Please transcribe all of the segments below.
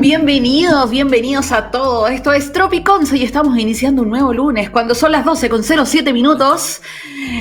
Bienvenidos, bienvenidos a todos. Esto es Tropiconce y estamos iniciando un nuevo lunes. Cuando son las 12 con 07 minutos,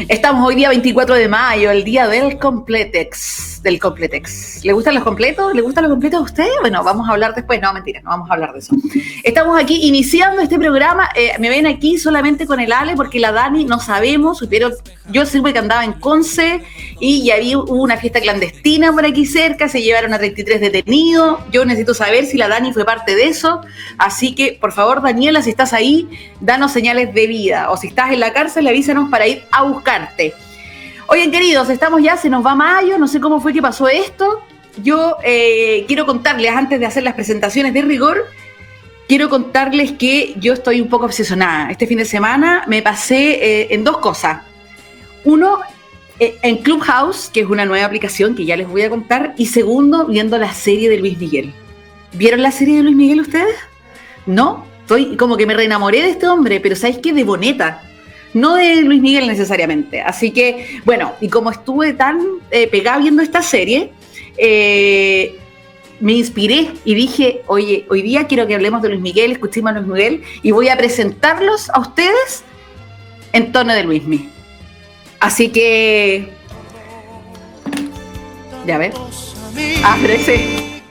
estamos hoy día 24 de mayo, el día del Completex. Del Completex. ¿Le gustan los completos? ¿Le gustan los completos a usted? Bueno, vamos a hablar después. No, mentira, no vamos a hablar de eso. Estamos aquí iniciando este programa. Eh, me ven aquí solamente con el Ale porque la Dani no sabemos. Supieron, yo siempre que andaba en Conce y ya había, hubo una fiesta clandestina por aquí cerca. Se llevaron a 33 detenidos. Yo necesito saber si la Dani fue parte de eso. Así que, por favor, Daniela, si estás ahí, danos señales de vida. O si estás en la cárcel, avísanos para ir a buscarte. Oigan, queridos, estamos ya, se nos va mayo, no sé cómo fue que pasó esto. Yo eh, quiero contarles, antes de hacer las presentaciones de rigor, quiero contarles que yo estoy un poco obsesionada. Este fin de semana me pasé eh, en dos cosas. Uno, eh, en Clubhouse, que es una nueva aplicación que ya les voy a contar. Y segundo, viendo la serie de Luis Miguel. ¿Vieron la serie de Luis Miguel ustedes? No, estoy como que me reenamoré de este hombre, pero ¿sabéis qué? De Boneta. No de Luis Miguel necesariamente. Así que, bueno, y como estuve tan eh, pegada viendo esta serie, eh, me inspiré y dije, oye, hoy día quiero que hablemos de Luis Miguel, escuchemos a Luis Miguel y voy a presentarlos a ustedes en tono de Luis Miguel. Así que. Ya ves. Ah, pero ese.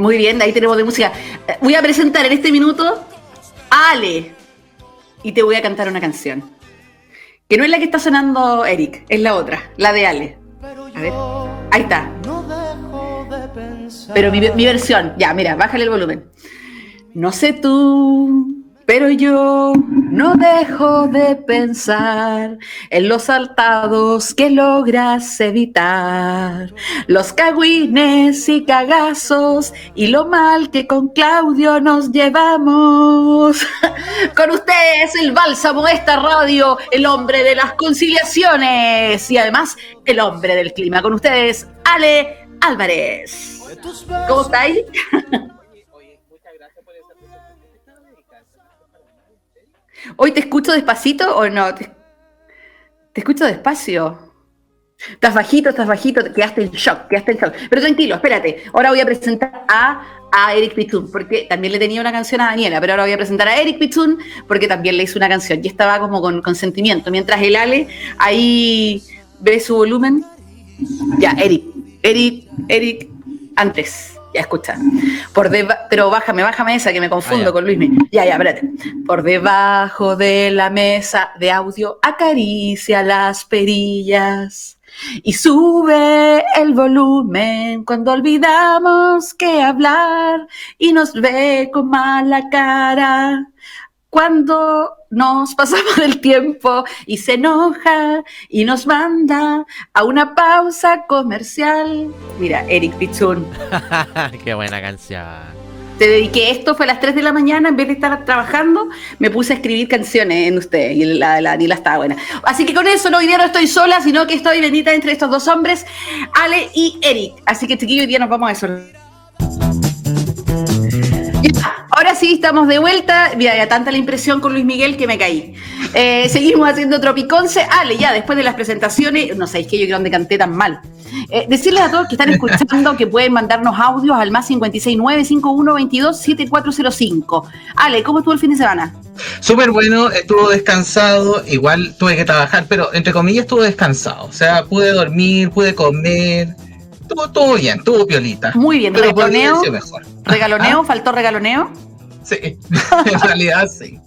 Muy bien, ahí tenemos de música. Voy a presentar en este minuto a Ale. Y te voy a cantar una canción. Que no es la que está sonando Eric, es la otra, la de Ale. A ver. Ahí está. Pero mi, mi versión. Ya, mira, bájale el volumen. No sé tú, pero yo no dejo de pensar en los saltados que logras evitar, los cagüines y cagazos y lo mal que con Claudio nos llevamos. Con ustedes el bálsamo de esta radio, el hombre de las conciliaciones y además el hombre del clima. Con ustedes, Ale Álvarez. ¿Cómo estáis? ¿Hoy te escucho despacito o no? Te, te escucho despacio. Estás bajito, estás bajito, quedaste en shock, quedaste en shock. Pero tranquilo, espérate. Ahora voy a presentar a, a Eric Pitun, porque también le tenía una canción a Daniela, pero ahora voy a presentar a Eric Pitun, porque también le hice una canción y estaba como con, con sentimiento. Mientras el Ale ahí ve su volumen. Ya, Eric, Eric, Eric, antes. Ya escucha. Por deba pero bájame, bájame esa que me confundo Ah, con Luis. Ya, ya, espérate. Por debajo de la mesa de audio acaricia las perillas y sube el volumen cuando olvidamos que hablar y nos ve con mala cara. Cuando nos pasamos del tiempo y se enoja y nos manda a una pausa comercial. Mira, Eric Pichun, Qué buena canción. te dediqué esto, fue a las 3 de la mañana, en vez de estar trabajando, me puse a escribir canciones en usted y la, la Daniela estaba buena. Así que con eso no, hoy día no estoy sola, sino que estoy bendita entre estos dos hombres, Ale y Eric. Así que chiquillos, hoy día nos vamos a eso. Sí, estamos de vuelta. Mira, ya tanta la impresión con Luis Miguel que me caí. Eh, seguimos haciendo Tropiconce. Ale, ya después de las presentaciones, no sabéis que yo donde canté tan mal. Eh, decirles a todos que están escuchando que pueden mandarnos audios al más 569-5122-7405. Ale, ¿cómo estuvo el fin de semana? Súper bueno, estuvo descansado, igual tuve que trabajar, pero entre comillas estuvo descansado. O sea, pude dormir, pude comer, estuvo todo bien, estuvo piolita. Muy bien, Pero regaloneo. mejor. ¿Regaloneo? ¿Faltó regaloneo? Sí, en realidad sí.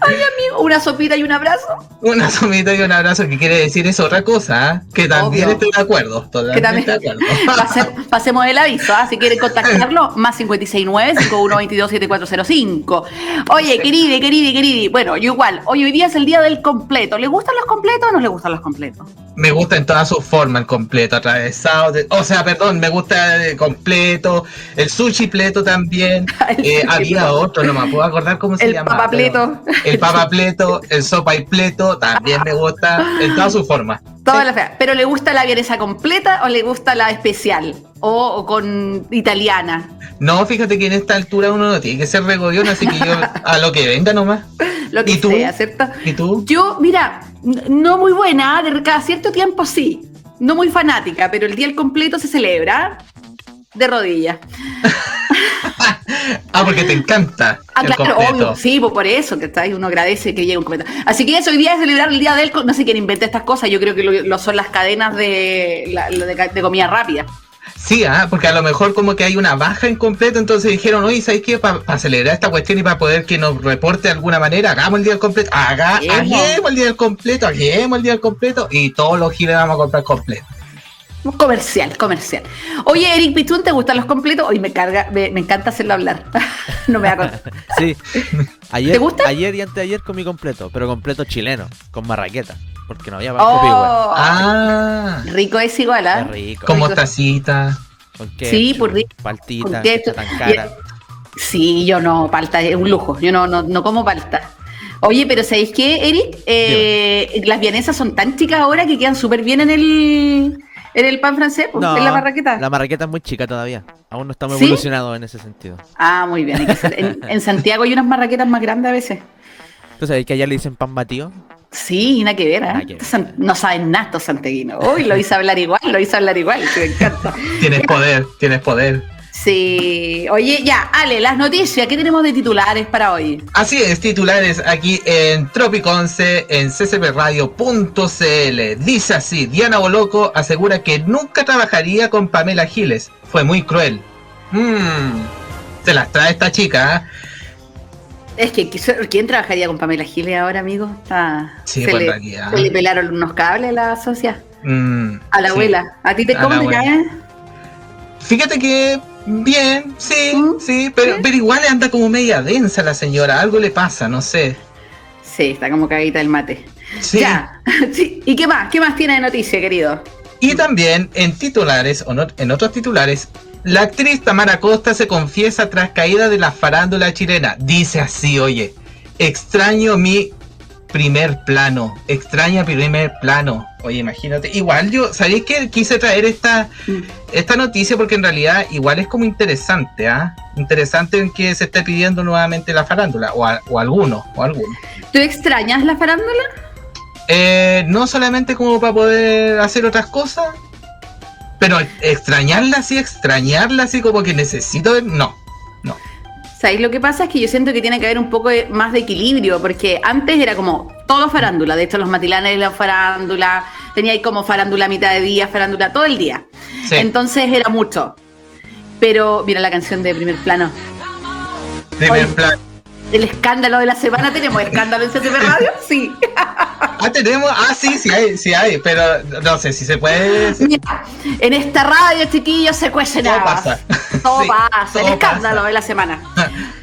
Ay, amigo, una sopita y un abrazo. Una sumita y un abrazo que quiere decir es otra cosa, ¿ah? que también Obvio. estoy de acuerdo. Que también- de acuerdo. Pase- pasemos el aviso, ¿ah? si quieren contactarlo, más 569-5122-7405. Oye, querida, querida, querida. Bueno, yo igual, hoy, hoy día es el día del completo. ¿Le gustan los completos o no le gustan los completos? Me gusta en todas sus formas el completo, atravesado. de- o sea, perdón, me gusta el completo, el sushi pleto también. El Eh, había otro, no me puedo acordar cómo se El llama. papapleto. El papapleto, el sopa y pleto, también me gusta en todas sus formas. Todas las feas. ¿Pero le gusta la vienesa completa o le gusta la especial? O, o con italiana. No, fíjate que en esta altura uno no tiene que ser regodión, así que yo a lo que venga nomás. Lo que ¿Y tú? sea, ¿cierto? ¿Y tú? Yo, mira, no muy buena, de cada cierto tiempo sí. No muy fanática, pero el día al completo se celebra de rodillas. Ah, porque te encanta Ah, el claro, completo. obvio, sí, pues por eso, que está ahí, uno agradece que llegue un completo. Así que eso, hoy día es celebrar el día del, no sé quién inventa estas cosas, yo creo que lo, lo son las cadenas de, la- de, comida rápida. Sí, ah, porque a lo mejor como que hay una baja en completo, entonces dijeron, oye, ¿sabes qué? Para celebrar esta cuestión y para poder que nos reporte de alguna manera, hagamos el día del completo, haga, Hagamos. hagamos el día del completo, hagamos el día del completo y todos los giles vamos a comprar completo. Comercial, comercial. Oye, Eric Pichún, ¿te gustan los completos? Hoy me carga, me, me encanta hacerlo hablar. no me da contar. Sí. Ayer, ¿Te gusta? Ayer y anteayer comí completo, pero completo chileno, con marraqueta. Porque no había banco igual. Oh, Ah, rico es igual, ¿ah? Qué rico. como rico. tacita. Con Sí, por rico. Paltita, Con tan cara. Sí, yo no, palta es un lujo. Yo no, no, no como palta. Oye, pero ¿sabéis qué, Eric? Eh, las vienesas son tan chicas ahora que quedan súper bien en el, en el pan francés, pues, No, en la marraqueta. La marraqueta es muy chica todavía. Aún no estamos ¿Sí? evolucionados en ese sentido. Ah, muy bien. En, en Santiago hay unas marraquetas más grandes a veces. ¿Tú sabes que allá le dicen pan batido? Sí, nada que ver, ¿eh? Nada que ver. Estos san- No saben nada estos santiaguinos. Uy, lo hice hablar igual, lo hice hablar igual, que me encanta. Tienes poder, tienes poder. Sí. Oye, ya, Ale, las noticias, ¿qué tenemos de titulares para hoy? Así es, titulares aquí en Tropic 11 en ccpradio.cl. Dice así, Diana Boloco asegura que nunca trabajaría con Pamela Giles. Fue muy cruel. Mmm, se las trae esta chica, ¿ah? Es que, ¿quién trabajaría con Pamela Giles ahora, amigo? Está- Sí, se, pues, le, se le pelaron unos cables a la socia. Mm, A la sí. abuela. ¿A ti te cómo te abuela. cae? Fíjate que bien, sí, ¿Mm? sí, pero, pero igual anda como media densa la señora, algo le pasa, no sé. Sí, está como caguita del mate. Sí. Ya. Sí. ¿Y qué más? ¿Qué más tiene de noticia, querido? Y también en titulares, o no- en otros titulares, la actriz Tamara Costa se confiesa tras caída de la farándula chilena. Dice así, oye, extraño mi primer plano, extraña primer plano. Oye, imagínate, igual yo, ¿sabéis que quise traer esta, Mm. esta noticia? Porque en realidad igual es como interesante, ¿ah? Interesante en que se esté pidiendo nuevamente la farándula, o, a- o alguno, o alguno. ¿Tú extrañas la farándula? Eh, no solamente como para poder hacer otras cosas, pero extrañarla así, extrañarla así como que necesito, no, no. ¿Sabéis? Lo que pasa es que yo siento que tiene que haber un poco de- más de equilibrio, porque antes era como todo farándula, de hecho los matilanes la farándula, tenía ahí como farándula a mitad de día, farándula todo el día. Sí. Entonces era mucho. Pero mira la canción de primer plano. Primer Oye. El escándalo de la semana, ¿tenemos escándalo en CCP Radio? Sí. Ah, tenemos, ah, sí, sí hay, sí hay, pero no sé si se puede. Mira, en esta radio, chiquillos, se cuecen Todo pasa. Todo Sí, pasa, el escándalo pasa. de la semana.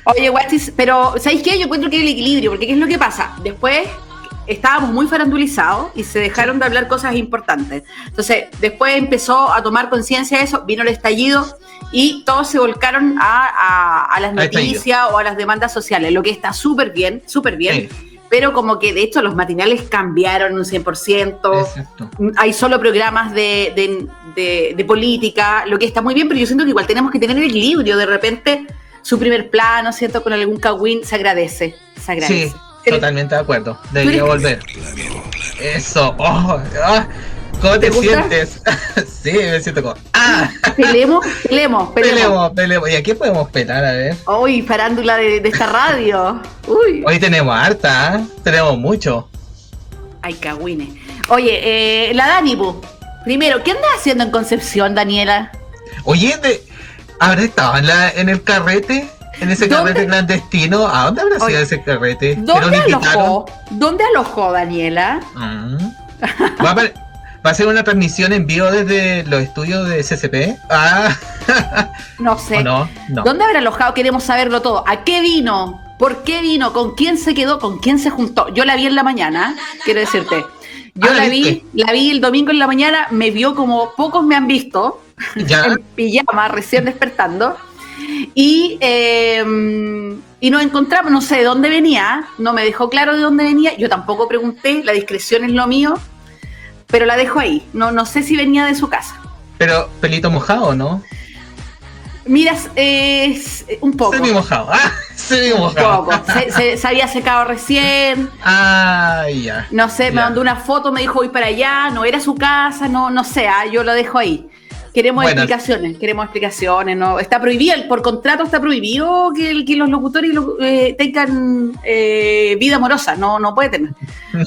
Oye, Guachis, pero ¿sabéis qué? Yo encuentro que hay el equilibrio, porque ¿qué es lo que pasa? Después estábamos muy farandulizados y se dejaron de hablar cosas importantes. Entonces, después empezó a tomar conciencia de eso, vino el estallido y todos se volcaron a, a- a las noticias o a las demandas sociales, lo que está súper bien, súper bien. Pero como que de hecho los matinales cambiaron un 100%. Exacto. Hay solo programas de, de- de- de política, lo que está muy bien, pero yo siento que igual tenemos que tener el equilibrio. De repente, su primer plano, ¿cierto? Con algún cagüín, se agradece. Se agradece. Sí, totalmente de acuerdo. Debería volver. Eso, oh, ah, ¿cómo te, sientes? sí, me siento como, ah, Pelemos, pelemos, pelemos. peleemos, peleemos. ¿Y a qué podemos pelar? A ver. Uy, farándula de, de esta radio. Uy, Hoy tenemos harta, ¿ah? tenemos mucho. ay, cagüines. Oye, eh, la Dani, bu. primero, ¿qué andas haciendo en Concepción, Daniela? Oye, de, ¿habrá estado en, la, en el carrete? En ese ¿Dónde- carrete clandestino, ¿a dónde habrá sido ese carrete? ¿Que ¿Dónde alojó? ¿Dónde alojó Daniela? Mm. ¿Va, a, apare- va a ser una transmisión en vivo desde los estudios de CCP? Ah, No sé. ¿o no? No. ¿Dónde habrá alojado? Queremos saberlo todo. ¿A qué vino? ¿Por qué vino? ¿Con quién se quedó? ¿Con quién se juntó? Yo la vi en la mañana, quiero decirte. Yo Ah, ¿la vi, la vi el domingo en la mañana, me vio como pocos me han visto, Ya. en pijama, recién despertando. Y, eh, y nos encontramos, no sé de dónde venía, no me dejó claro de dónde venía, yo tampoco pregunté, la discreción es lo mío, pero la dejo ahí. No, no sé si venía de su casa. Pero pelito mojado, ¿no? Mira, es un poco. Semi mojado. Ah, semi Un mojado. poco. Se, se- se había secado recién. Ah, ya. No sé, me mandó una foto, me dijo voy para allá, no era su casa, no, no sé, ah, yo lo dejo ahí. Queremos Bueno. explicaciones, queremos explicaciones, no, está prohibido, por contrato está prohibido que, los locutores lo- eh, tengan eh, vida amorosa, no, no puede tener.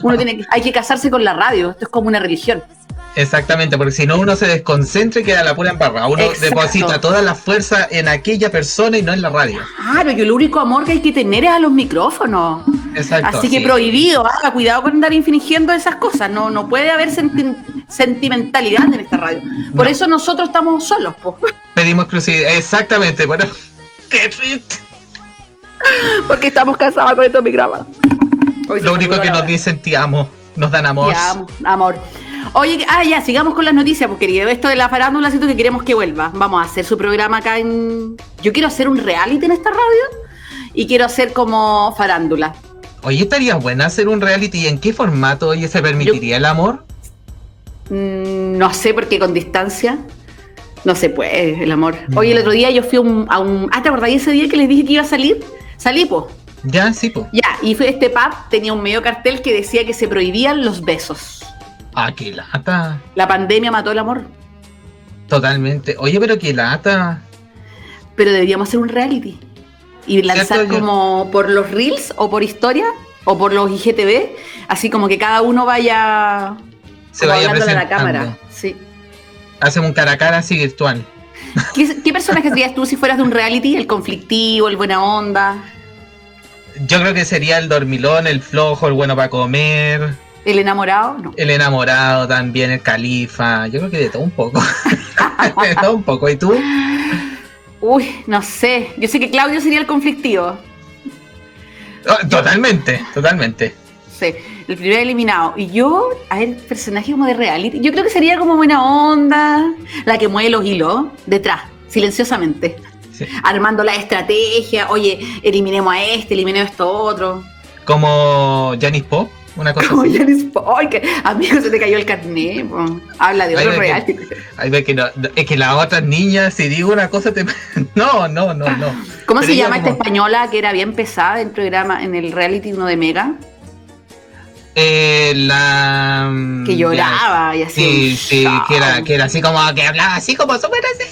Uno tiene que, hay que casarse con la radio, esto es como una religión. Exactamente, porque si no uno se desconcentra y queda la pura embarrada. Uno Exacto. deposita toda la fuerza en aquella persona y no en la radio. Claro, que el único amor que hay que tener es a los micrófonos. Exacto. Así que sí. prohibido, haga cuidado con andar infringiendo esas cosas, no, no puede haber senti- sentimentalidad en esta radio. Por No. eso nosotros estamos solos, po. Pedimos exclusividad. Exactamente, bueno. Qué triste. porque estamos casados con estos micrófonos. Lo único que nos dicen te amo, nos dan amor. Te amo, amor. Oye, ah, ya, sigamos con las noticias, porque querido, esto de la farándula siento que queremos que vuelva. Vamos a hacer su programa acá en... Yo quiero hacer un reality en esta radio y quiero hacer como farándula. Oye, estaría buena hacer un reality. ¿Y en qué formato oye se permitiría el amor? Mm, no sé, porque con distancia no se puede el amor. Oye, el otro día yo fui a un... a un- ah, ¿te acordás ese día que les dije que iba a salir? Salí, pues. Ya, sí, pues. Ya, y fue este pub, tenía un medio cartel que decía que se prohibían los besos. Ah, qué lata. La pandemia mató el amor. Totalmente. Oye, pero qué lata. pero deberíamos hacer un reality y lanzar como por los reels o por historia o por los IGTV, así como que cada uno vaya, Se vaya hablándole a la cámara. Sí. Hacemos un cara a cara así virtual. ¿Qué, qué personaje serías tú si fueras de un reality? ¿El conflictivo, el buena onda, Yo creo que sería el dormilón, el flojo, el bueno para comer, el enamorado? No. el enamorado también, el califa. Yo creo que de todo un poco. de todo un poco. ¿Y tú? Uy, no sé. Yo sé que Claudio sería el conflictivo. Oh, totalmente, totalmente. Sí, el primer eliminado. Y yo, a ver, personaje como de reality. Yo creo que sería como buena onda, la que mueve los hilos detrás, silenciosamente. Sí. armando la estrategia, oye, eliminemos a este, eliminemos a esto otro. Como Janis Pop, una cosa Como así. Janis amigo se te cayó el carnet, po. habla de Ay, otro que-. Ay, que no, es que las otras niñas, si digo una cosa, te. No, no, no, no. ¿Cómo Pero se llama esta española que era bien pesada en el programa, en el reality uno de Mega? Eh, la. Que lloraba y así. Sí, sí, que era, que era así como que hablaba así como súper así.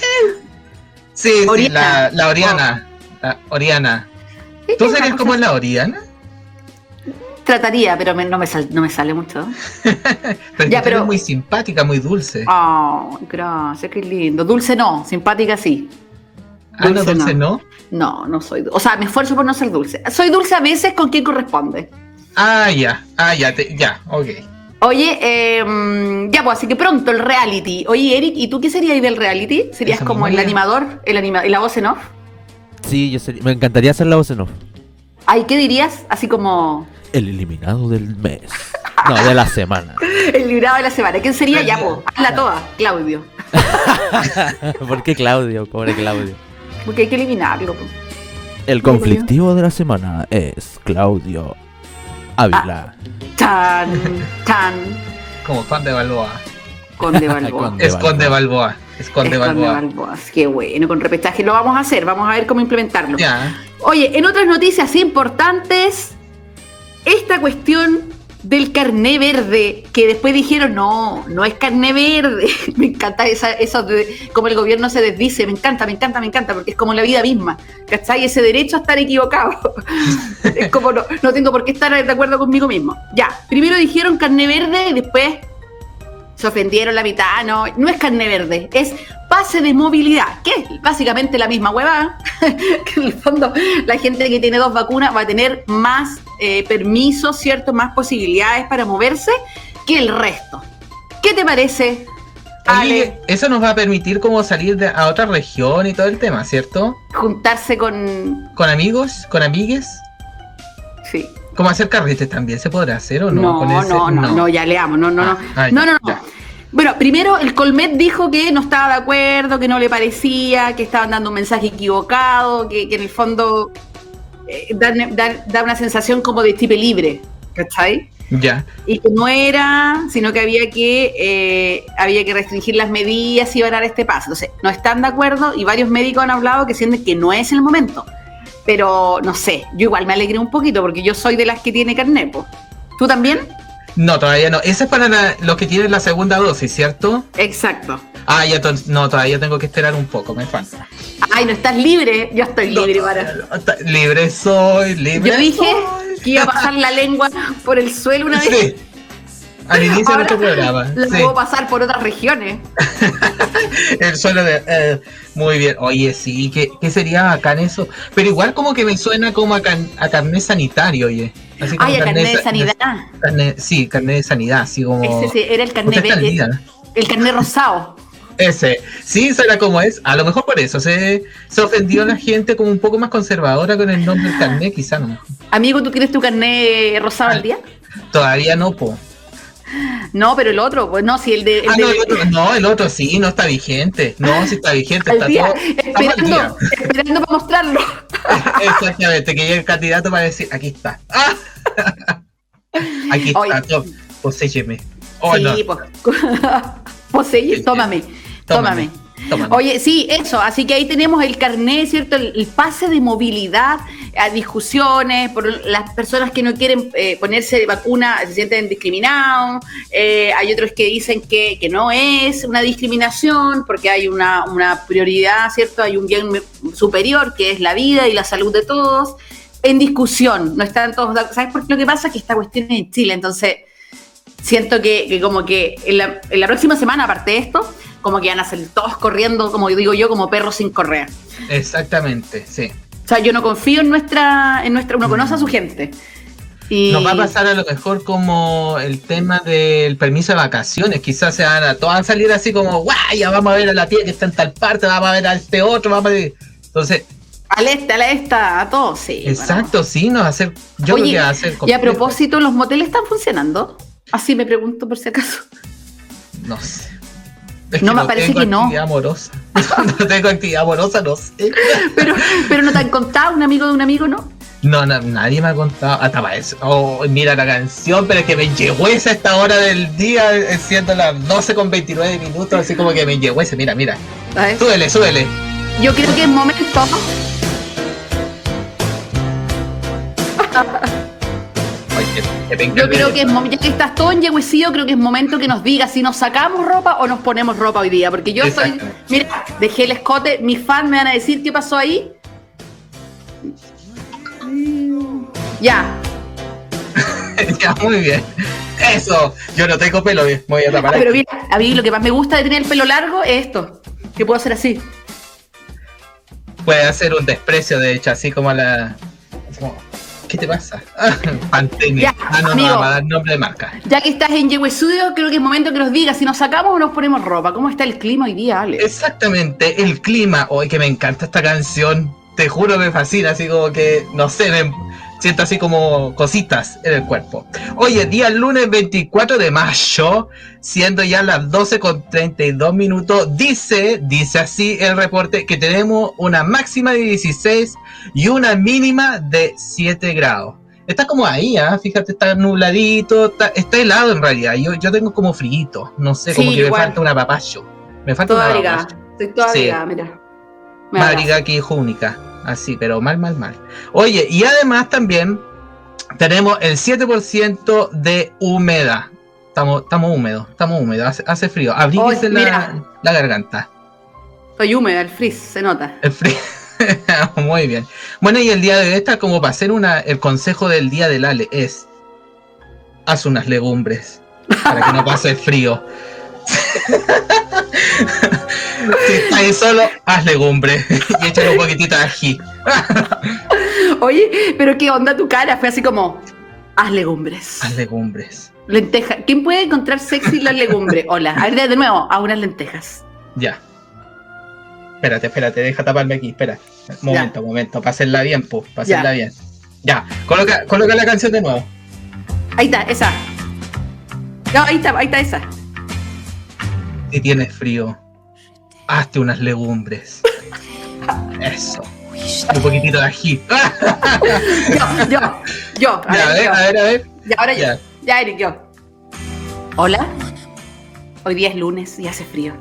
Sí, la, la Oriana. La Oriana. Sí, ¿Tú una como cosa la Oriana? Trataría, pero me- no, me sal- no me sale mucho. Pero Ya, eres pero- muy simpática, muy dulce. Oh, gracias, qué lindo. Dulce no, simpática sí. ah, no, dulce dulce no. No, no soy dulce. O sea, me esfuerzo por no ser dulce. Soy dulce a veces con quien corresponde. Ah, ya. Ah, ya, te- ya, ok. Oye, eh, ya pues, así que pronto el reality. Oye, Eric, ¿y tú qué serías del reality? ¿Serías Eso como el animador, el anima la voz en off? Sí, yo sería- me encantaría hacer la voz en off. Ay, ¿qué dirías? Así como El eliminado del mes. No, de la semana. el librado de la semana. ¿Quién sería? Ya, pues, hazla toda, Claudio. ¿Por qué Claudio? Pobre Claudio. Porque hay que eliminarlo. po. El conflictivo de la semana es Claudio Ávila. Tan, tan, Como fan de Balboa. Conde Balboa. Conde. Esconde Balboa. Esconde Es Conde Balboa. Balboa. Qué bueno, con repechaje lo vamos a hacer. Vamos a ver cómo implementarlo. Ya. Oye, en otras noticias importantes, esta cuestión del carné verde, que después dijeron, no, no es carné verde. me encanta esa, eso de cómo el gobierno se desdice, me encanta, me encanta, me encanta, porque es como la vida misma, ¿cachai? Ese derecho a estar equivocado. es como, no, no tengo por qué estar de acuerdo conmigo mismo. Ya, primero dijeron carné verde y después se ofendieron la mitad, no, no es carne verde, es pase de movilidad, que es básicamente la misma hueva, que en el fondo la gente que tiene dos vacunas va a tener más eh, permisos, ¿cierto? Más posibilidades para moverse que el resto. ¿Qué te parece? Ale? eso nos va a permitir como salir de, a otra región y todo el tema, ¿cierto? Juntarse con... Con amigos, con amigues. Sí. ¿Cómo hacer carretes también? ¿Se podrá hacer o no? No, no, no, no, ya leamos, no, no, no. Ah, no, no, no. Bueno, primero el Colmet dijo que no estaba de acuerdo, que no le parecía, que estaban dando un mensaje equivocado, que, en el fondo eh, da, una sensación como de tipo libre, ¿cachai? Ya. Y que no era, sino que había que eh, había que restringir las medidas y dar este paso. Entonces, no están de acuerdo y varios médicos han hablado que sienten que no es el momento. Pero no sé, yo igual me alegré un poquito porque yo soy de las que tiene carnepo. ¿Tú también? No, todavía no. Ese es para los que tienen la segunda dosis, ¿cierto? Exacto. Ah, ya no, todavía tengo que esperar un poco, me falta. Ay, no estás libre. Yo estoy libre para. libre soy, libre. Yo dije que iba a pasar la lengua por el suelo una vez. Sí. Al inicio de este programa. La puedo pasar por otras regiones. el suelo de. Eh, muy bien. Oye, sí, ¿qué, ¿qué, sería acá en eso? Pero igual como que me suena como a, a carnet sanitario, oye. Así como Ay, a carnet de sanidad. sí, carnet de sanidad, así como. Ese sí, era el carnet de, El carnet rosado. Ese, sí, será como es. A lo mejor por eso se, se ofendió la gente como un poco más conservadora con el nombre del carnet, quizá no. Amigo, ¿tú tienes tu carnet rosado al día? Todavía no, po. No, pero el otro, pues no, si el de. ah, no, el otro, no, el otro sí, no está vigente. No, sí está vigente. está todo, esperando, esperando para mostrarlo. Exactamente, que llegue el candidato para decir, aquí está. Aquí está, todo. poséyeme. Oh, sí, pues. Poseye, tómame, tómame. Oye, sí, eso, así que ahí tenemos el carnet, ¿cierto? El, pase de movilidad a discusiones por las personas que no quieren eh, ponerse vacuna, se sienten discriminados, eh, hay otros que dicen que, no es una discriminación porque hay una, prioridad, ¿cierto? Hay un bien superior que es la vida y la salud de todos, en discusión, no están todos, ¿sabes por qué lo que pasa? Que esta cuestión es en Chile, entonces siento que, como que en la, en la próxima semana, aparte de esto, como que van a salir todos corriendo, como digo yo, como perros sin correa. Exactamente, sí. O sea, yo no confío en nuestra, en nuestra, uno conoce a su gente. Y... Nos va a pasar a lo mejor como el tema del permiso de vacaciones, quizás se van a, todos van a salir así como, guay, ya vamos a ver a la tía que está en tal parte, vamos a ver a este otro, vamos a ver. Entonces, al este, a la esta, a todos, sí. Exacto, sí, nos va a hacer. Yo creo que va a hacer. Y a propósito, ¿los moteles están funcionando? Así me pregunto por si acaso. No sé no, me parece que no. Amorosa. no tengo actividad amorosa, no sé. pero, pero no te han contado un amigo de un amigo, ¿no? No, nadie me ha contado. Hasta para eso. Oh, mira la canción, pero es que me llegó esa a esta hora del día, siendo las 12 con 29 minutos, así como que me llegó ese. Mira, mira. Súbele, súbele. Yo creo que es momento. Yo creo que es ya que estás todo enyeguecido, creo que es momento que nos digas si nos sacamos ropa o nos ponemos ropa hoy día. Porque yo soy, mira, dejé el escote, mis fans me van a decir qué pasó ahí. Ya. ya, muy bien. Eso, yo no tengo pelo, voy a tapar. Pero mira, a mí lo que más me gusta de tener el pelo largo es esto, que puedo hacer así. Puede hacer un desprecio, de hecho, así como la... ¿Qué te pasa? Pantene. ah, no, no, va a dar nombre de marca. Ya que estás en Yehue Studio, creo que es momento que nos digas si nos sacamos o nos ponemos ropa. ¿Cómo está el clima hoy día, Ale? Exactamente, el clima. Hoy que me encanta esta canción. Te juro me fascina, así como que, no sé, me siento así como cositas en el cuerpo. Oye, día lunes 24 de mayo, siendo ya las 12 con 32 minutos, dice, dice así el reporte, que tenemos una máxima de 16 y una mínima de 7 grados. Está como ahí, ¿ah? fíjate, está nubladito, está, helado en realidad. Yo, yo tengo como frío, no sé, como que me falta una papacho. Me falta una papacho. Estoy toda sí. mira. Madriga aquí única. Así, pero mal, mal, mal. Oye, y además también tenemos el 7% de humedad. Estamos, estamos húmedos, estamos húmedos, hace, frío. Abríguese la, la, garganta. Estoy húmeda, el frizz, se nota. El frizz. Muy bien. Bueno, y el día de hoy está como para hacer una. El consejo del día del Ale es. Haz unas legumbres para que no pase el frío. si estás ahí solo, haz legumbre y échale un poquitito de ají. Oye, pero qué onda tu cara, fue así como, haz legumbres. Haz legumbres. Lenteja. ¿Quién puede encontrar sexy las legumbres? Hola, a ver de nuevo, a unas lentejas. Ya. Espérate, espérate, deja taparme aquí, espera. Momento, momento, para hacerla bien, pues, Ya. hacerla bien. Ya, coloca, coloca la canción de nuevo. Ahí está, esa. No, ahí está, ahí está esa. Si tienes frío, hazte unas legumbres. Eso. Un poquitito de ají. Yo, yo, yo. A Ya, ver, yo. a ver, a ver. Ya, ahora yo. Ya. Ya, Eric, yo. Hola. Hoy día es lunes y hace frío.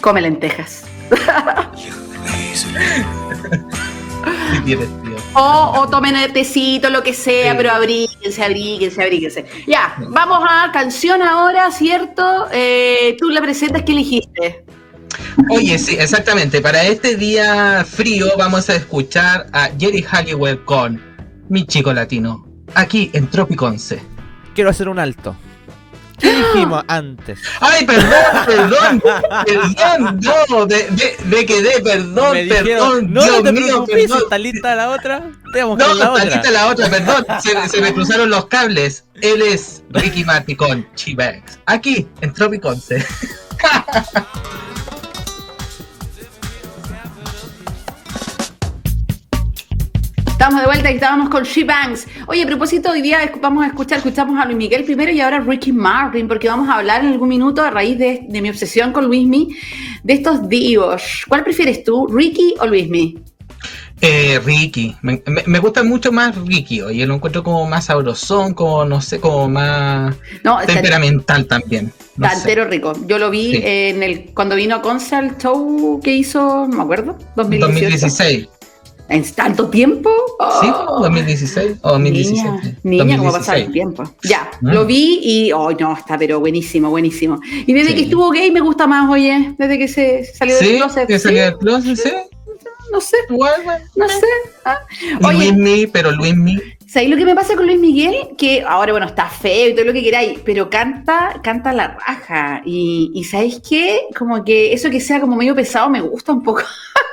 Come lentejas. O, o tomen el tecito, lo que sea, Sí. pero abríguense, abríguense, abríguense. Ya, vamos a canción ahora, ¿cierto? Eh, Tú la presentas, ¿qué elegiste? Oye, sí, exactamente. Para este día frío vamos a escuchar a Jerry Halliwell con Mi Chico Latino. Aquí en Tropic 11. Quiero hacer un alto. ¿Qué dijimos antes? Ay, perdón, perdón, perdón, no, de, de, de quedé, perdón, Me dijeron, perdón, no, Dios no te mío, preocupes, perdón. ¿está lista la otra? Tenemos No, la está otra. lista la otra, perdón, se, se me cruzaron los cables. Él es Ricky Martin con Chivax, aquí en Tropic 11. Estamos de vuelta y estábamos con She Banks. Oye, a propósito, hoy día vamos a escuchar, escuchamos a Luis Miguel primero y ahora a Ricky Martin, porque vamos a hablar en algún minuto a raíz de, de mi obsesión con Luismi, de estos divos. ¿Cuál prefieres tú, Ricky o Luismi? Eh, Ricky, me, me- me gusta mucho más Ricky, oye, lo encuentro como más sabrosón, como no sé, como más No, temperamental también. No sé. entero rico. Yo lo vi Sí. en el cuando vino a Concert Show que hizo, no me acuerdo, 2018. 2016. ¿En tanto tiempo? Sí, Oh. 2016 o 2017. Niña, niña, cómo pasa el 2016. tiempo. Ya, Mm. lo vi y, oh, no, está pero buenísimo, buenísimo. Y desde Sí. que estuvo gay me gusta más, oye, desde que se salió del Sí, closet. que salió del closet, sí. No sé, Igual, bueno. no sé. Ah. Oye, Luismi, pero Luismi, ¿sabéis lo que me pasa con Luis Miguel? Que ahora, bueno, está feo y todo lo que queráis, pero canta, canta la raja. Y, y ¿sabéis qué? Como que eso que sea como medio pesado me gusta un poco.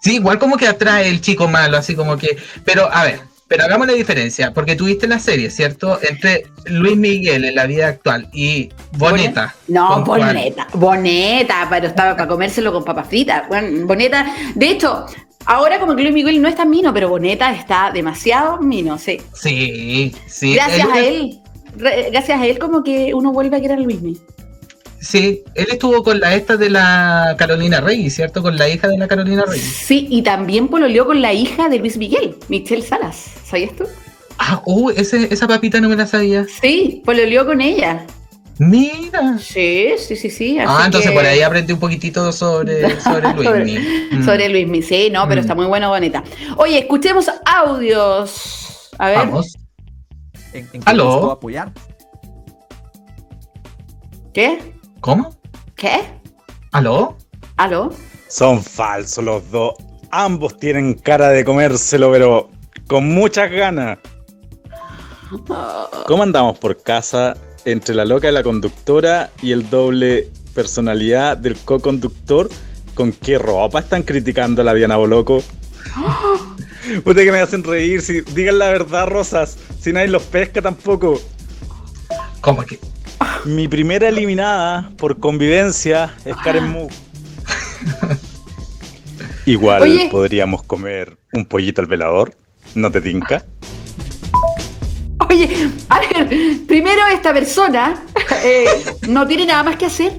sí, igual como que atrae el chico malo, así como que. Pero a ver, pero hagamos la diferencia, porque tuviste la serie, ¿cierto? Entre Luis Miguel en la vida actual y Boneta. No, boneta, boneta, pero estaba para comérselo con papas fritas. Bueno, boneta, de hecho, ahora como que Luis Miguel no es tan mino, pero boneta está demasiado mino, sí. Sí, sí. Gracias él- a él, re- gracias a él como que uno vuelve a querer a Luis Miguel. Sí, él estuvo con la esta de la Carolina Reyes, ¿cierto? Con la hija de la Carolina Reyes. Sí, y también pololeó con la hija de Luis Miguel, Michelle Salas, ¿sabías tú? Ah, uh, ese, esa papita no me la sabía. Sí, pololeó con ella. Mira. Sí, sí, sí, sí. así Ah, entonces que- por ahí aprendí un poquitito sobre, sobre Luismi. Mm. Sobre Luis Miguel, sí, no, pero Mm. está muy bueno, bonita. Oye, escuchemos audios. A ver. Vamos. ¿En, en qué ¿Aló? nos puedo apoyar? ¿Qué? ¿Cómo? ¿Qué? ¿Aló? ¿Aló? Son falsos los dos. Ambos tienen cara de comérselo, pero con muchas ganas. ¿Cómo andamos por casa entre la loca de la conductora y el doble personalidad del co-conductor? ¿Con qué ropa están criticando a la Diana Boloco? Puta que me hacen reír. Si, digan la verdad, Rosas. Si nadie los pesca tampoco. ¿Cómo que? Mi primera eliminada por convivencia es Karen Mu. Igual Oye. podríamos comer un pollito al velador. ¿No te tinca? Oye, a ver, primero esta persona eh, no tiene nada más que hacer.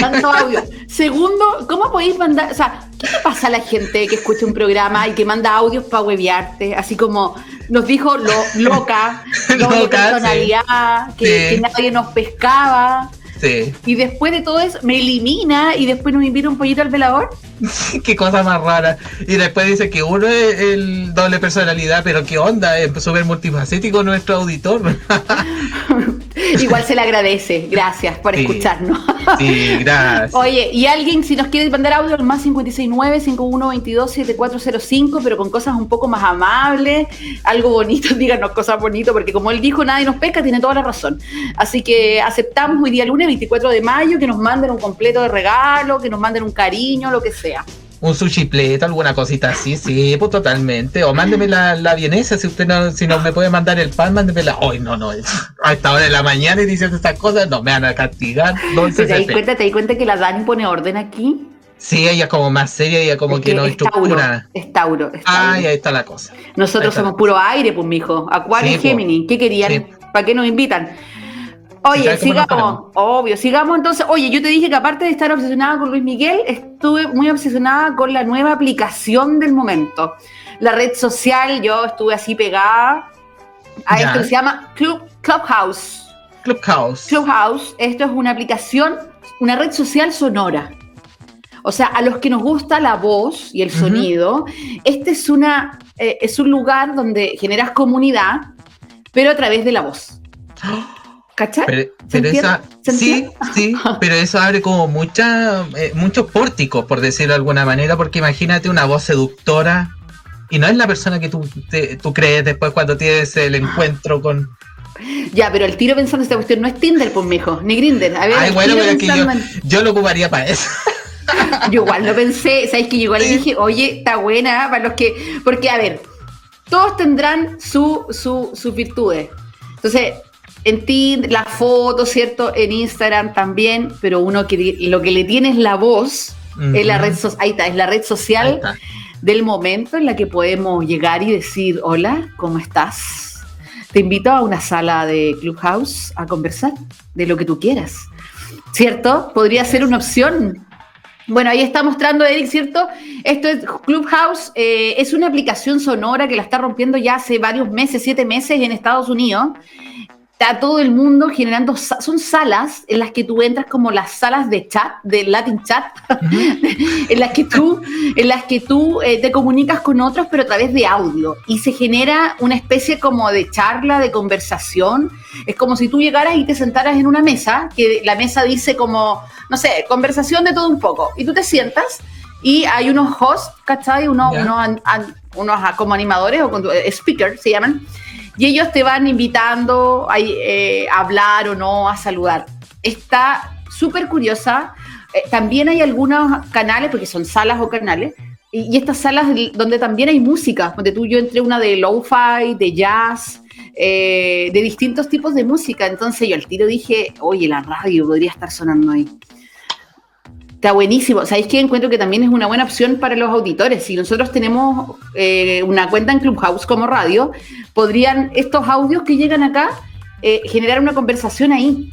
Tanto audio. Segundo, ¿cómo podéis mandar? O sea, ¿qué le pasa a la gente que escucha un programa y que manda audios para huevearte? Así como nos dijo lo loca, Loca, personalidad, que, Sí. que nadie nos pescaba. Sí. Y después de todo eso, me elimina y después nos invita un pollito al velador. qué cosa más rara. Y después dice que uno es el doble personalidad, pero qué onda, es súper multifacético nuestro auditor. Igual se le agradece. Gracias por Sí. escucharnos. sí, gracias. Oye, y alguien, si nos quiere mandar audio, al más 569-5122-7405, pero con cosas un poco más amables, algo bonito, díganos cosas bonitas, porque como él dijo, nadie nos pesca, tiene toda la razón. Así que aceptamos hoy día lunes 24 de mayo que nos manden un completo de regalo, que nos manden un cariño, lo que sea. Un sushi plate, alguna cosita así, sí, pues totalmente. O mándeme la, la vienesa, si usted no, si no me puede mandar el pan, mándemela. Hoy no, no, a esta hora de la mañana y diciendo estas cosas, no me van a castigar. ¿Te das 11 cuenta, te das cuenta que la Dani pone orden aquí? Sí, ella es como más seria, ella como Es que no es Tauro, estructura. es Tauro, es Tauro. Ay, ahí está la cosa. Nosotros está. somos puro aire, pues, mijo. Acuario Sí, y po. Géminis. ¿Qué querían? Sí. ¿Para qué nos invitan? Oye, ¿Sabes cómo nos sigamos. Obvio, sigamos entonces. Oye, yo te dije que aparte de estar obsesionada con Luis Miguel, estuve muy obsesionada con la nueva aplicación del momento. La red social, yo estuve así pegada a Ya. esto que se llama Club, Clubhouse. Clubhouse. Clubhouse, esto es una aplicación, una red social sonora. O sea, a los que nos gusta la voz y el sonido, este es, una, eh, es un lugar donde generas comunidad, pero a través de la voz. ¿Cachai? Pero, esa, ¿Se sí, sí, pero eso abre como mucha, eh, muchos pórticos, por decirlo de alguna manera, porque imagínate una voz seductora y no es la persona que tú, te- tú crees después cuando tienes el encuentro con... Ya, pero el tiro pensando esta cuestión no es Tinder, pues, mijo, ni Grinder. A ver, Ay, bueno, pero es que yo, pensando en- yo lo ocuparía para eso. Yo igual lo pensé, ¿sabes que Yo igual le dije, oye, está buena para los que. Porque, a ver, todos tendrán su, su, sus virtudes. Entonces, en ti, la foto, ¿cierto? En Instagram también, pero uno que lo que le tiene es la voz, es la red social, ahí está, es la red social del momento en la que podemos llegar y decir, hola, ¿cómo estás? Te invito a una sala de Clubhouse a conversar de lo que tú quieras. ¿Cierto? Podría ser una opción. Bueno, ahí está mostrando Eric, ¿cierto? Esto es Clubhouse, eh, es una aplicación sonora que la está rompiendo ya hace varios meses, siete meses en Estados Unidos. Está todo el mundo generando, son salas en las que tú entras como las salas de chat, de Latin Chat, en las que tú, en las que tú eh, te comunicas con otros, pero a través de audio. Y se genera una especie como de charla, de conversación. Es como si tú llegaras y te sentaras en una mesa, que la mesa dice como, no sé, conversación de todo un poco. Y tú te sientas y hay unos hosts, ¿cachai? Unos, Ya. unos, unos como animadores o eh, speakers se llaman. Y ellos te van invitando a, eh, a hablar o no, a saludar. Está súper curiosa. Eh, también hay algunos canales, porque son salas o canales, y, estas salas donde también hay música, donde tú yo entré una de lo-fi, de jazz, eh, de distintos tipos de música. Entonces yo al tiro dije, oye, la radio podría estar sonando ahí. Está buenísimo. ¿Sabéis qué? Encuentro que también es una buena opción para los auditores. Si nosotros tenemos eh, una cuenta en Clubhouse como radio, podrían estos audios que llegan acá eh, generar una conversación ahí.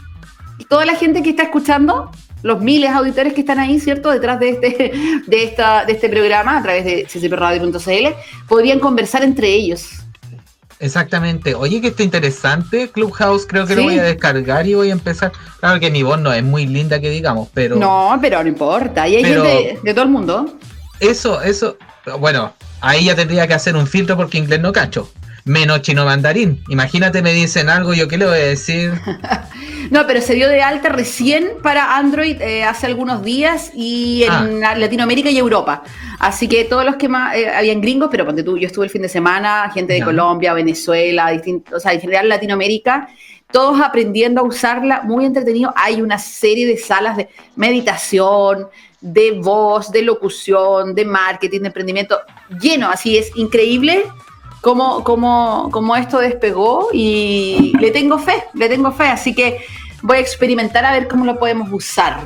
Toda la gente que está escuchando, los miles de auditores que están ahí, ¿cierto? Detrás de este, de esta, de este programa, a través de ccpradio.cl, podrían conversar entre ellos. Exactamente. Oye, que está interesante. Clubhouse creo que lo voy a descargar y voy a empezar. Claro que mi voz no es muy linda que digamos, pero No, pero no importa. Y hay Pero- gente de todo el mundo. eso, eso, bueno, ahí ya tendría que hacer un filtro porque inglés no cacho. Menos chino mandarín. Imagínate, me dicen algo, yo qué le voy a decir. No, pero se dio de alta recién para Android eh, hace algunos días y en Latinoamérica y Europa. Así que todos los que más eh, habían gringos, pero ponte tú, yo estuve el fin de semana, gente de. Colombia, Venezuela, distintos, o sea, en general Latinoamérica, todos aprendiendo a usarla, muy entretenido. Hay una serie de salas de meditación, de voz, de locución, de marketing, de emprendimiento, lleno, así es increíble cómo, cómo, cómo esto despegó y le tengo fe, le tengo fe, así que voy a experimentar a ver cómo lo podemos usar.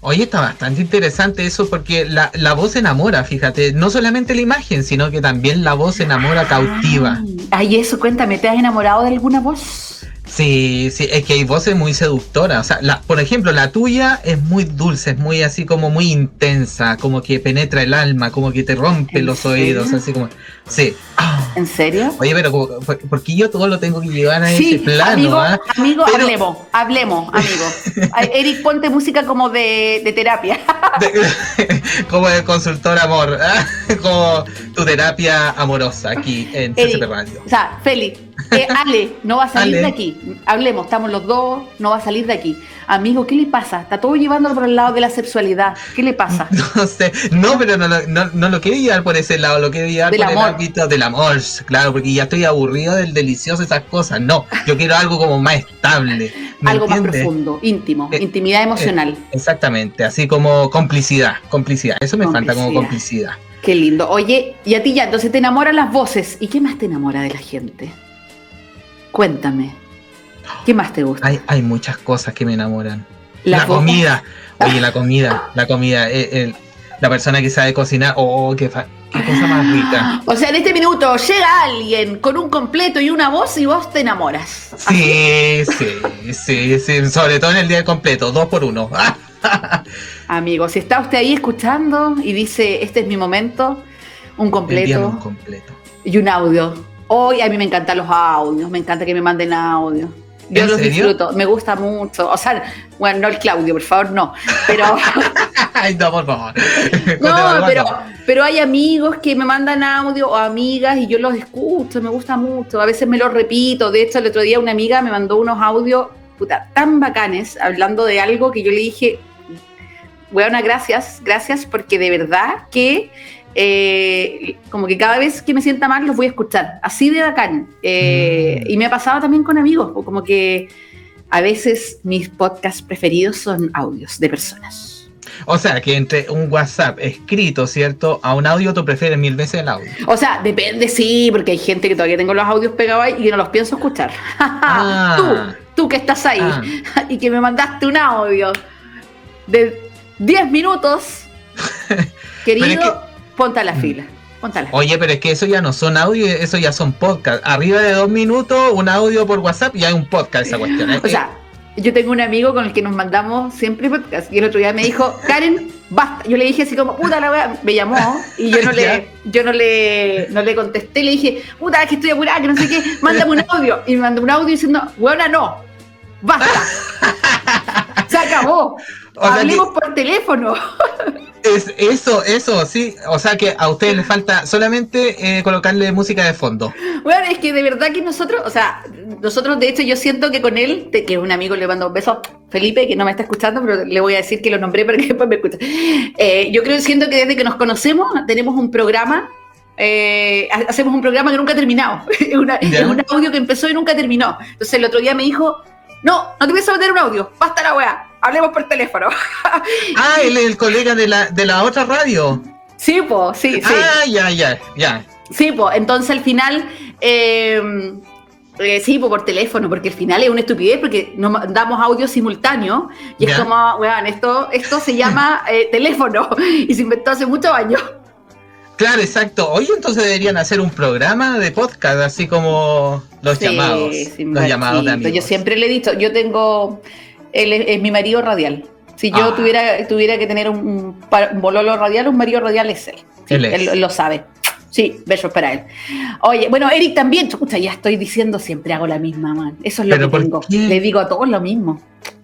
Oye, está bastante interesante eso porque la, la voz enamora, fíjate. No solamente la imagen, sino que también la voz enamora, cautiva. Ay, eso, cuéntame, ¿te has enamorado de alguna voz? Sí, sí, es que hay voces muy seductoras. O sea, la, por ejemplo, la tuya es muy dulce, es muy así como muy intensa, como que penetra el alma, como que te rompe ¿En los serio? oídos, así como. Sí. Ah, ¿En serio? Oye, pero como- ¿por, por qué yo todo lo tengo que llevar a Sí, ese plano? amigo, ah? amigo, Pero- hablemos, hablemos, amigo. Eric, ponte música como de, de terapia. De- como el consultor amor, ah, como tu terapia amorosa aquí en CCP Radio. O sea, Félix, eh, Ale, no va a salir Ale. de aquí. Hablemos, estamos los dos, no va a salir de aquí. Amigo, ¿qué le pasa? Está todo llevándolo por el lado de la sexualidad. ¿Qué le pasa? No sé, no, pero no, lo- no, no lo quiero llevar por ese lado, lo quiero llevar Del por el amor. ámbito del amor, claro, porque ya estoy aburrido del delicioso, esas cosas. No, yo quiero algo como más estable. ¿me Algo más profundo, íntimo, Eh, intimidad emocional. Exactamente, así como complicidad, complicidad. Eso me falta como Complicidad. complicidad. Qué lindo. Oye, y a ti ya, entonces te enamoran las voces. ¿Y qué más te enamora de la gente? Cuéntame. ¿Qué más te gusta? Hay, hay muchas cosas que me enamoran. La comida, oye, la comida, la comida, eh, el- la persona que sabe cocinar, oh, qué, fa- qué cosa más rica. O sea, en este minuto llega alguien con un completo y una voz y vos te enamoras. Sí, sí, sí, sí, sobre todo en el día completo, dos por uno. Amigo, si está usted ahí escuchando y dice, este es mi momento, un completo completo. y un audio. Hoy a mí me encantan los audios, me encanta que me manden audio. Yo ¿En los serio? disfruto, me gusta mucho. O sea, bueno, no el Claudio, por favor, no. Pero, Ay, no, por favor. no, pero, pero hay amigos que me mandan audio o amigas y yo los escucho, me gusta mucho. A veces me los repito. De hecho, el otro día una amiga me mandó unos audios puta, tan bacanes hablando de algo que yo le dije, buena, gracias, gracias, porque de verdad que eh, como que cada vez que me sienta mal los voy a escuchar, así de bacán. Eh, Mm. Y me ha pasado también con amigos, o como que a veces mis podcasts preferidos son audios de personas. O sea, que entre un WhatsApp escrito, ¿cierto? A un audio tú prefieres mil veces el audio. O sea, depende, sí, porque hay gente que todavía tengo los audios pegados ahí y que no los pienso escuchar. Ah. tú, tú que estás ahí Ah. y que me mandaste un audio de 10 minutos, querido, ponte a la fila. Ponte a la fila. Oye, pero es que eso ya no son audio, eso ya son podcast. Arriba de dos minutos, un audio por WhatsApp y hay un podcast esa cuestión. ¿eh? O sea, yo tengo un amigo con el que nos mandamos siempre podcast y el otro día me dijo, Karen, basta. Yo le dije así como, puta la wea, me llamó y yo no le, yo no le, no le contesté, le dije, puta, es que estoy apurada, que no sé qué, mándame un audio. Y me mandó un audio diciendo, weona, no, basta. Se acabó. O sea Hablemos por teléfono. es, eso, eso, sí. O sea que a ustedes les falta solamente eh, colocarle música de fondo. Bueno, es que de verdad que nosotros, o sea, nosotros de hecho yo siento que con él, que es un amigo, le mando un beso, Felipe, que no me está escuchando, pero le voy a decir que lo nombré para que después me escuche. Eh, yo creo, siento que desde que nos conocemos tenemos un programa, eh, ha- hacemos un programa que nunca ha terminado. es, una- Ya. es un audio que empezó y nunca terminó. Entonces el otro día me dijo, no, no te voy a meter un audio, basta la weá, hablemos por teléfono. Ah, él es el colega de la, de la otra radio. sí, pues, sí, sí. Ah, ya, ya, ya. Sí, pues entonces al final, eh, eh, sí, pues por teléfono, porque al final es una estupidez, porque nos mandamos audio simultáneo y es como, weón, esto, esto se llama eh, teléfono y se inventó hace muchos años. Claro, exacto. Oye, entonces deberían hacer un programa de podcast, así como los Sí, llamados. sí, los llamados de amigos. Yo siempre le he dicho, yo tengo, él es, es mi marido radial. Si yo Ah. tuviera, tuviera que tener un, bololo radial, un marido radial es él. Sí, Él es. él lo sabe. Sí, besos para él. Oye, bueno, Eric también, chucha, ya estoy diciendo, siempre hago la misma, man. Eso es lo ¿Pero que tengo. qué? Le digo a todos lo mismo.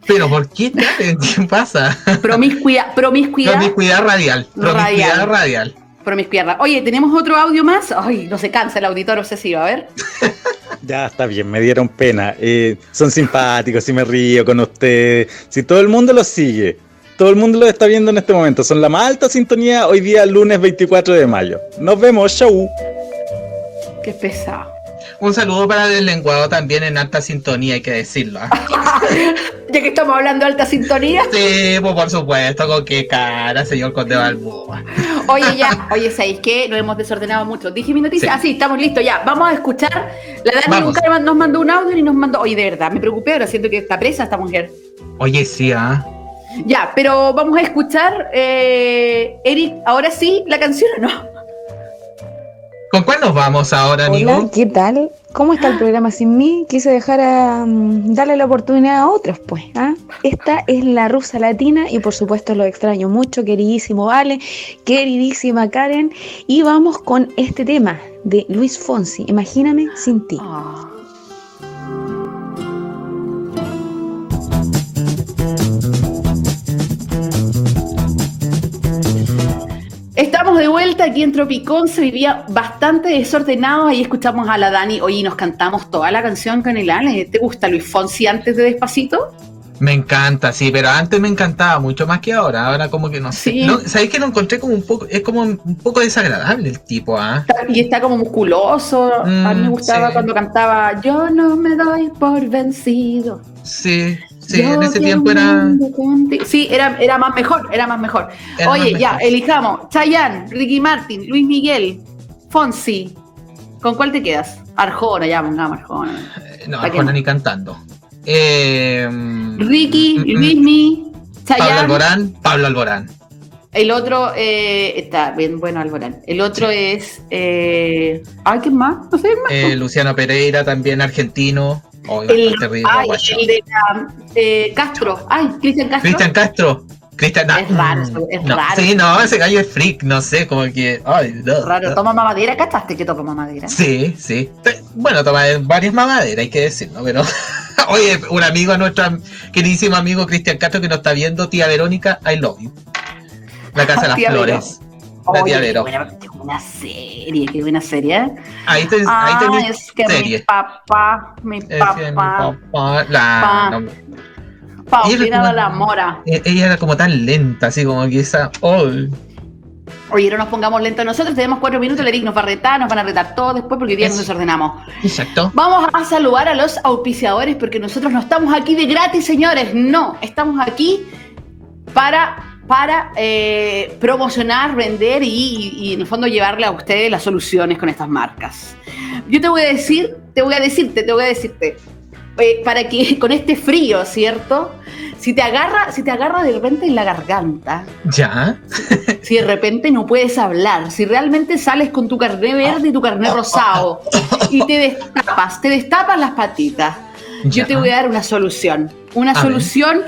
Pero ¿por qué? ¿Qué pasa? Promiscuidad, promiscuidad, Promiscuidad radial. Promiscuidad Radial. radial. promiscuidad. Oye, ¿tenemos otro audio más? Ay, no se cansa el auditor obsesivo, a ver. Ya está bien, me dieron pena. Eh, son simpáticos, si me río con ustedes. Si todo el mundo los sigue, todo el mundo los está viendo en este momento. Son la más alta sintonía hoy día, lunes 24 de mayo. Nos vemos, chau. Qué pesado. Un saludo para el lenguado también en alta sintonía, hay que decirlo. ¿ah? Ya que estamos hablando de alta sintonía. Sí, pues por supuesto, con qué cara, señor Conde Balboa. Oye, ya, oye, ¿sabéis qué? Nos hemos desordenado mucho. Dije mi noticia. Sí. Ah, sí, estamos listos, ya. Vamos a escuchar. La Dani nunca nos mandó un audio ni nos mandó. Oye, de verdad, me preocupé, ahora siento que está presa esta mujer. Oye, sí, ¿ah? Ya, pero vamos a escuchar, eh, Eric, ahora sí, la canción o no. ¿Con cuál nos vamos ahora, amigo? Hola, ¿qué tal? ¿Cómo está el programa sin mí? Quise dejar a mm, darle la oportunidad a otros, pues. ¿ah? Esta es la rusa latina y por supuesto lo extraño mucho, queridísimo Vale, queridísima Karen. Y vamos con este tema de Luis Fonsi, Imagíname sin ti. Ah. Vuelta aquí en Tropicón, se vivía bastante desordenado, ahí escuchamos a la Dani, oye, nos cantamos toda la canción con el Ale. ¿Te gusta Luis Fonsi antes de Despacito? Me encanta, sí, pero antes me encantaba mucho más que ahora. Ahora como que no sé. Sí. No, ¿Sabéis que lo encontré como un poco, es como un poco desagradable el tipo, ¿ah? Y está como musculoso. a mí me Mm, gustaba sí. cuando cantaba Yo no me doy por vencido. Sí, sí, Yo en ese tiempo era... Sí, era, era más mejor, era más mejor. Era Oye, más ya, mejor. elijamos. Chayanne, Ricky Martin, Luis Miguel, Fonsi. ¿Con cuál te quedas? Arjona, ya, pongamos Arjona. No, ¿Para qué Arjona no? ni cantando. Eh, Ricky, mm, mm, Luismi, Pablo Chayanne. Alborán, Pablo Alborán. El otro eh, está bien, bueno, Alborán. El otro es. Eh, ay, ¿qué más? No sé, más. Eh, Luciano Pereira, también argentino. Oh, el, terrible, ay, el de eh, Castro. Ay, Cristian Castro. Cristian Castro. Cristian, Es raro, mm, es no, raro. Sí, no, ese gallo es freak, no sé, como que. Ay, no, Raro, no. toma mamadera. ¿Cachaste que toma mamadera? Sí, sí. Bueno, toma varias mamaderas, hay que decirlo, pero. Oye, un amigo, nuestro queridísimo amigo Cristian Castro que nos está viendo, tía Verónica, I love you. La Casa de las Vero. Oye, buena, buena serie, qué buena serie. ¿eh? Ahí, te, ahí Ah, tenés es que mi papá, mi que mi papá, papá, la, Pa. no, Paulina de la Mora. e- ella era como tan lenta, así como que esa. Oh, Oye, no nos pongamos lentos nosotros, tenemos cuatro minutos, el Eric nos va a retar, nos van a retar todos después porque hoy día nos Eso. desordenamos. exacto. Vamos a saludar a los auspiciadores porque nosotros no estamos aquí de gratis, señores. No, estamos aquí para, para eh, promocionar, vender y, y en el fondo llevarle a ustedes las soluciones con estas marcas. Yo te voy a decir, te voy a decirte, te voy a decirte, eh, para que con este frío, ¿cierto? Si te agarra, si te agarra de repente en la garganta, Ya. si de repente no puedes hablar, si realmente sales con tu carné verde y tu carné rosado y te destapas, te destapas las patitas, yo te voy a dar una solución. Una A solución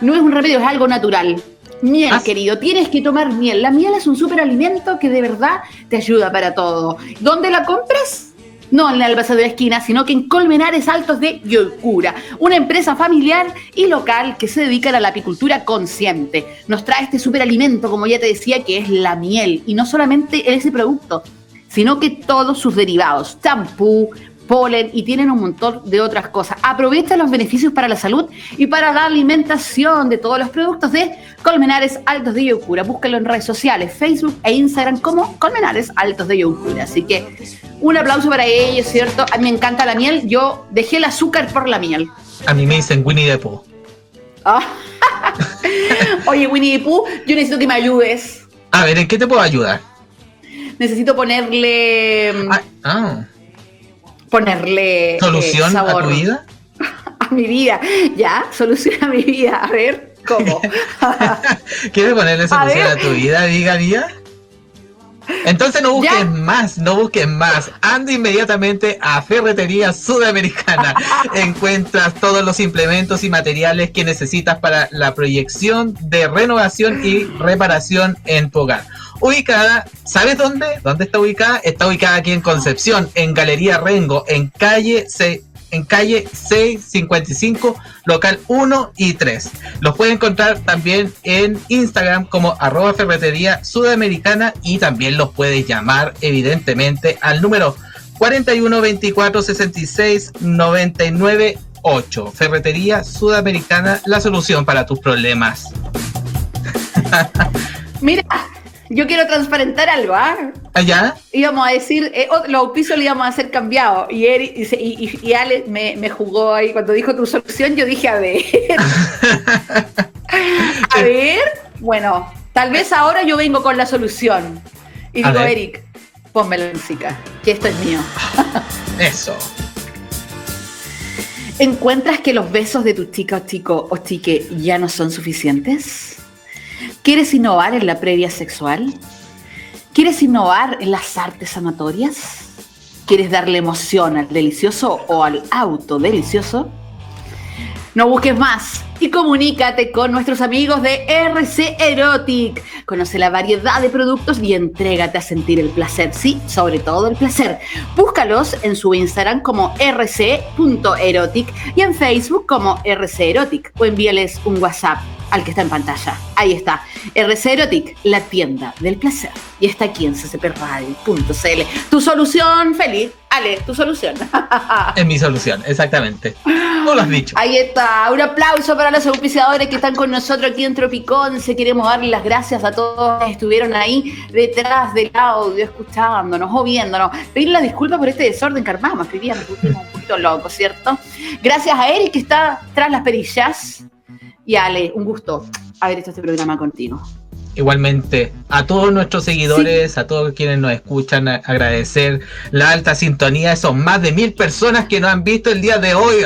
no es un remedio, es algo natural. Miel, Ah. querido, tienes que tomar miel. La miel es un superalimento que de verdad te ayuda para todo. ¿Dónde la compras? No en el almacén de la esquina, sino que en Colmenares Altos de Yocura, una empresa familiar y local que se dedica a la apicultura consciente. Nos trae este superalimento, como ya te decía, que es la miel. Y no solamente ese producto, sino que todos sus derivados, champú, polen y tienen un montón de otras cosas. Aprovecha los beneficios para la salud y para la alimentación de todos los productos de Colmenares Altos de Yocura. Búscalo en redes sociales, Facebook e Instagram como Colmenares Altos de Yocura. Así que un aplauso para ellos, ¿cierto? A mí me encanta la miel. Yo dejé el azúcar por la miel. A mí me dicen Winnie the Pooh. Ah. Oye, Winnie the Pooh, yo necesito que me ayudes. A ver, ¿en qué te puedo ayudar? Necesito ponerle... Ah, ah, Ponerle... eh, ¿Solución a tu vida? a mi vida. Ya, solución a mi vida. A ver, ¿cómo? ¿Quieres ponerle solución a, tu vida, diga Día? Entonces no busques Ya. más, no busques más. Anda inmediatamente a Ferretería Sudamericana. Encuentras todos los implementos y materiales que necesitas para la proyección de renovación y reparación en tu hogar. Ubicada, ¿sabes dónde? ¿Dónde está ubicada? Está ubicada aquí en Concepción, en Galería Rengo, en calle C. En calle 655, local 1 y 3. Los pueden encontrar también en Instagram como arroba ferretería sudamericana y también los puedes llamar evidentemente al número 41 24 66 99 8. Ferretería Sudamericana, la solución para tus problemas. Mira, yo quiero transparentar algo, ¿ah? ¿Allá? Íbamos a decir, eh, oh, los auspicios le íbamos a hacer cambiados. Y, Eric, y, y, y- y Ale me, me jugó ahí. Cuando dijo tu solución, yo dije, a ver. a ver. Bueno, tal vez ahora yo vengo con la solución. Y A digo, ver. Eric, ponme la música, que esto es mío. Eso. ¿Encuentras que los besos de tu chica o chico o chique ya no son suficientes? ¿Quieres innovar en la previa sexual? ¿Quieres innovar en las artes sanatorias? ¿Quieres darle emoción al delicioso o al auto delicioso? No busques más y comunícate con nuestros amigos de RC Erotic. Conoce la variedad de productos y entrégate a sentir el placer, sí, sobre todo el placer. Búscalos en su Instagram como rc.erotic y en Facebook como RC Erotic o envíales un WhatsApp al que está en pantalla. Ahí está, RC Erotic, la tienda del placer. Y está aquí en ccpradio.cl. Tu solución, feliz. Ale, tu solución. es mi solución, exactamente. No lo has dicho. Ahí está. Un aplauso para los auspiciadores que están con nosotros aquí en Tropiconce. Queremos darle las gracias a todos que estuvieron ahí detrás del audio, escuchándonos o viéndonos. Pedir la disculpa por este desorden que armamos, que un poquito loco, ¿cierto? Gracias a Eric que está tras las perillas. Y Ale, un gusto haber hecho este programa contigo. Igualmente, a todos nuestros seguidores, a todos quienes nos escuchan, agradecer la alta sintonía. Son más de mil personas que nos han visto el día de hoy.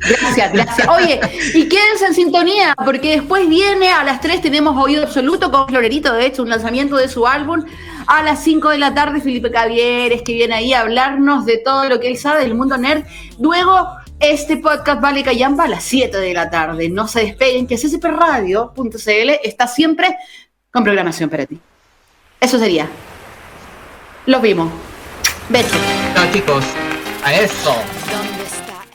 Gracias, gracias. Oye, y quédense en sintonía, porque después viene a las 3 tenemos Oído Absoluto con Florerito, de hecho, un lanzamiento de su álbum. A las 5 de la tarde, Felipe Cavieres, que viene ahí a hablarnos de todo lo que él sabe del mundo nerd. Luego, este podcast vale callampa a las 7 de la tarde. No se despeguen, que ccpradio.cl está siempre con programación para ti. Eso sería. Los vimos. Besos. Chao chicos. A eso.